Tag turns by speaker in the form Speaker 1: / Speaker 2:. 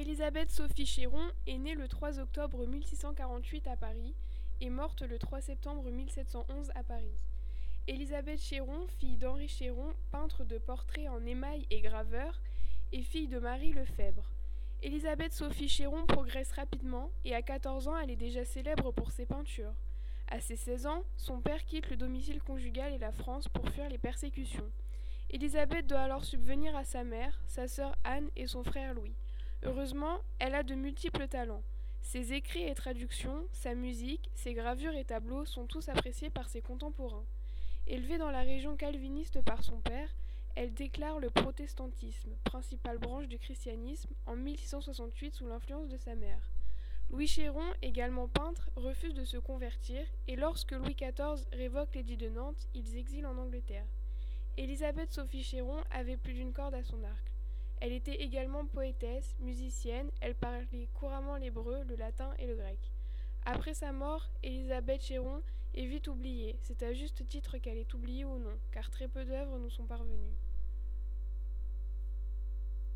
Speaker 1: Élisabeth Sophie Chéron est née le 3 octobre 1648 à Paris et morte le 3 septembre 1711 à Paris. Élisabeth Chéron, fille d'Henri Chéron, peintre de portraits en émail et graveur, et fille de Marie Lefebvre. Élisabeth Sophie Chéron progresse rapidement et à 14 ans elle est déjà célèbre pour ses peintures. À ses 16 ans, son père quitte le domicile conjugal et la France pour fuir les persécutions. Élisabeth doit alors subvenir à sa mère, sa sœur Anne et son frère Louis. Heureusement, elle a de multiples talents. Ses écrits et traductions, sa musique, ses gravures et tableaux sont tous appréciés par ses contemporains. Élevée dans la région calviniste par son père, elle déclare le protestantisme, principale branche du christianisme, en 1668 sous l'influence de sa mère. Louis Chéron, également peintre, refuse de se convertir et lorsque Louis XIV révoque l'édit de Nantes, ils exilent en Angleterre. Élisabeth Sophie Chéron avait plus d'une corde à son arc. Elle était également poétesse, musicienne, elle parlait couramment l'hébreu, le latin et le grec. Après sa mort, Élisabeth Chéron est vite oubliée. C'est à juste titre qu'elle est oubliée ou non, car très peu d'œuvres nous sont parvenues.